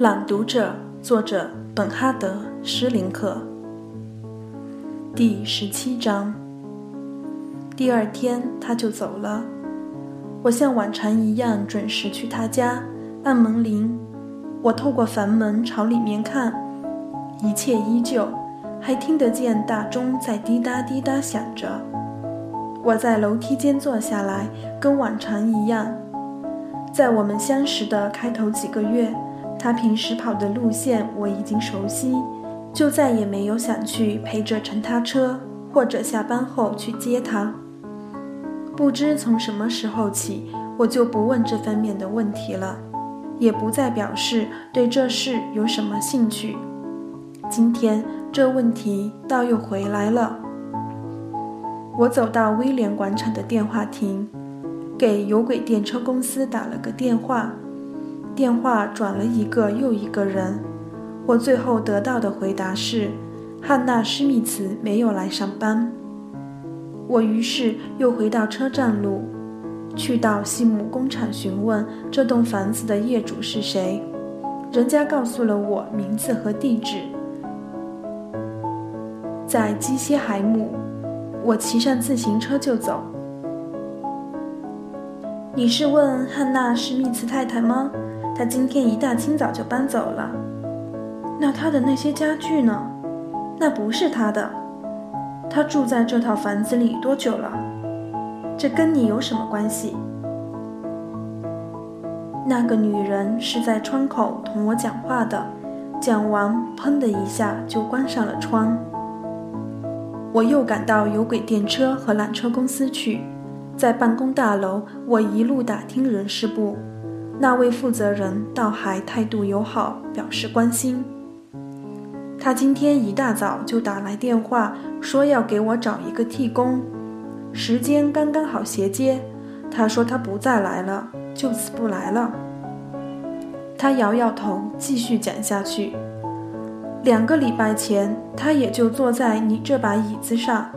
朗读者，作者本哈德·施林克。第十七章。第二天他就走了，我像往常一样准时去他家，按门铃。我透过房门朝里面看，一切依旧，还听得见大钟在滴答滴答响着。我在楼梯间坐下来，跟往常一样，在我们相识的开头几个月。他平时跑的路线我已经熟悉，就再也没有想去陪着乘他车，或者下班后去接他。不知从什么时候起，我就不问这方面的问题了，也不再表示对这事有什么兴趣。今天这问题倒又回来了。我走到威廉广场的电话亭，给有轨电车公司打了个电话。电话转了一个又一个人，我最后得到的回答是，汉娜·施密茨没有来上班。我于是又回到车站路，去到西姆工厂询问这栋房子的业主是谁。人家告诉了我名字和地址，在基歇海姆。我骑上自行车就走。你是问汉娜·施密茨太太吗？他今天一大清早就搬走了，那他的那些家具呢？那不是他的。他住在这套房子里多久了？这跟你有什么关系？那个女人是在窗口同我讲话的，讲完，砰的一下就关上了窗。我又赶到有轨电车和缆车公司去，在办公大楼，我一路打听人事部。那位负责人倒还态度友好，表示关心。他今天一大早就打来电话，说要给我找一个替工，时间刚刚好衔接。他说他不再来了，就此不来了。他摇摇头，继续讲下去。两个礼拜前，他也就坐在你这把椅子上，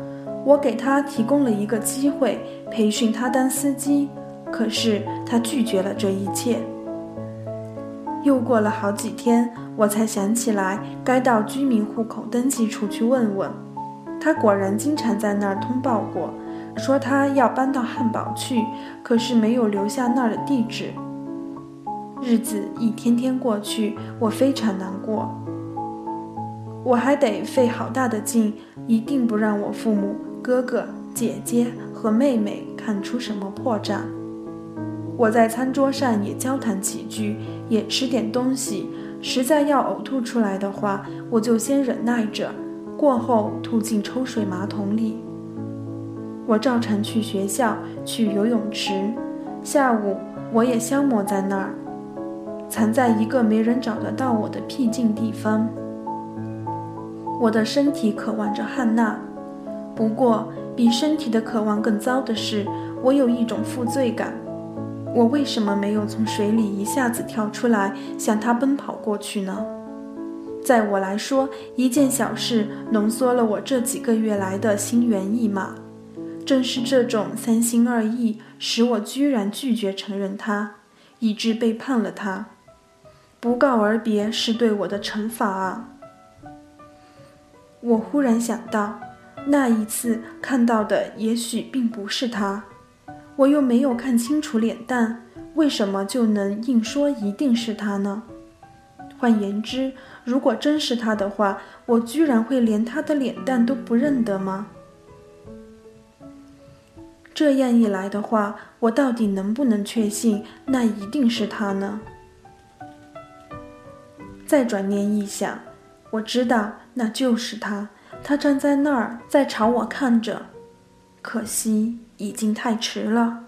我给他提供了一个机会，培训他当司机。可是他拒绝了这一切。又过了好几天，我才想起来该到居民户口登记处去问问。他果然经常在那儿通报过，说他要搬到汉堡去，可是没有留下那儿的地址。日子一天天过去，我非常难过。我还得费好大的劲，一定不让我父母、哥哥、姐姐和妹妹看出什么破绽。我在餐桌上也交谈几句，也吃点东西。实在要呕吐出来的话，我就先忍耐着，过后吐进抽水马桶里。我照常去学校，去游泳池。下午我也消磨在那儿，藏在一个没人找得到我的僻静地方。我的身体渴望着汉娜，不过比身体的渴望更糟的是，我有一种负罪感。我为什么没有从水里一下子跳出来向他奔跑过去呢？在我来说，一件小事浓缩了我这几个月来的心猿意马。正是这种三心二意，使我居然拒绝承认他，以致背叛了他。不告而别是对我的惩罚啊！我忽然想到，那一次看到的也许并不是他。我又没有看清楚脸蛋，为什么就能硬说一定是他呢？换言之，如果真是他的话，我居然会连他的脸蛋都不认得吗？这样一来的话，我到底能不能确信那一定是他呢？再转念一想，我知道那就是他，他站在那儿在朝我看着，可惜。已经太迟了。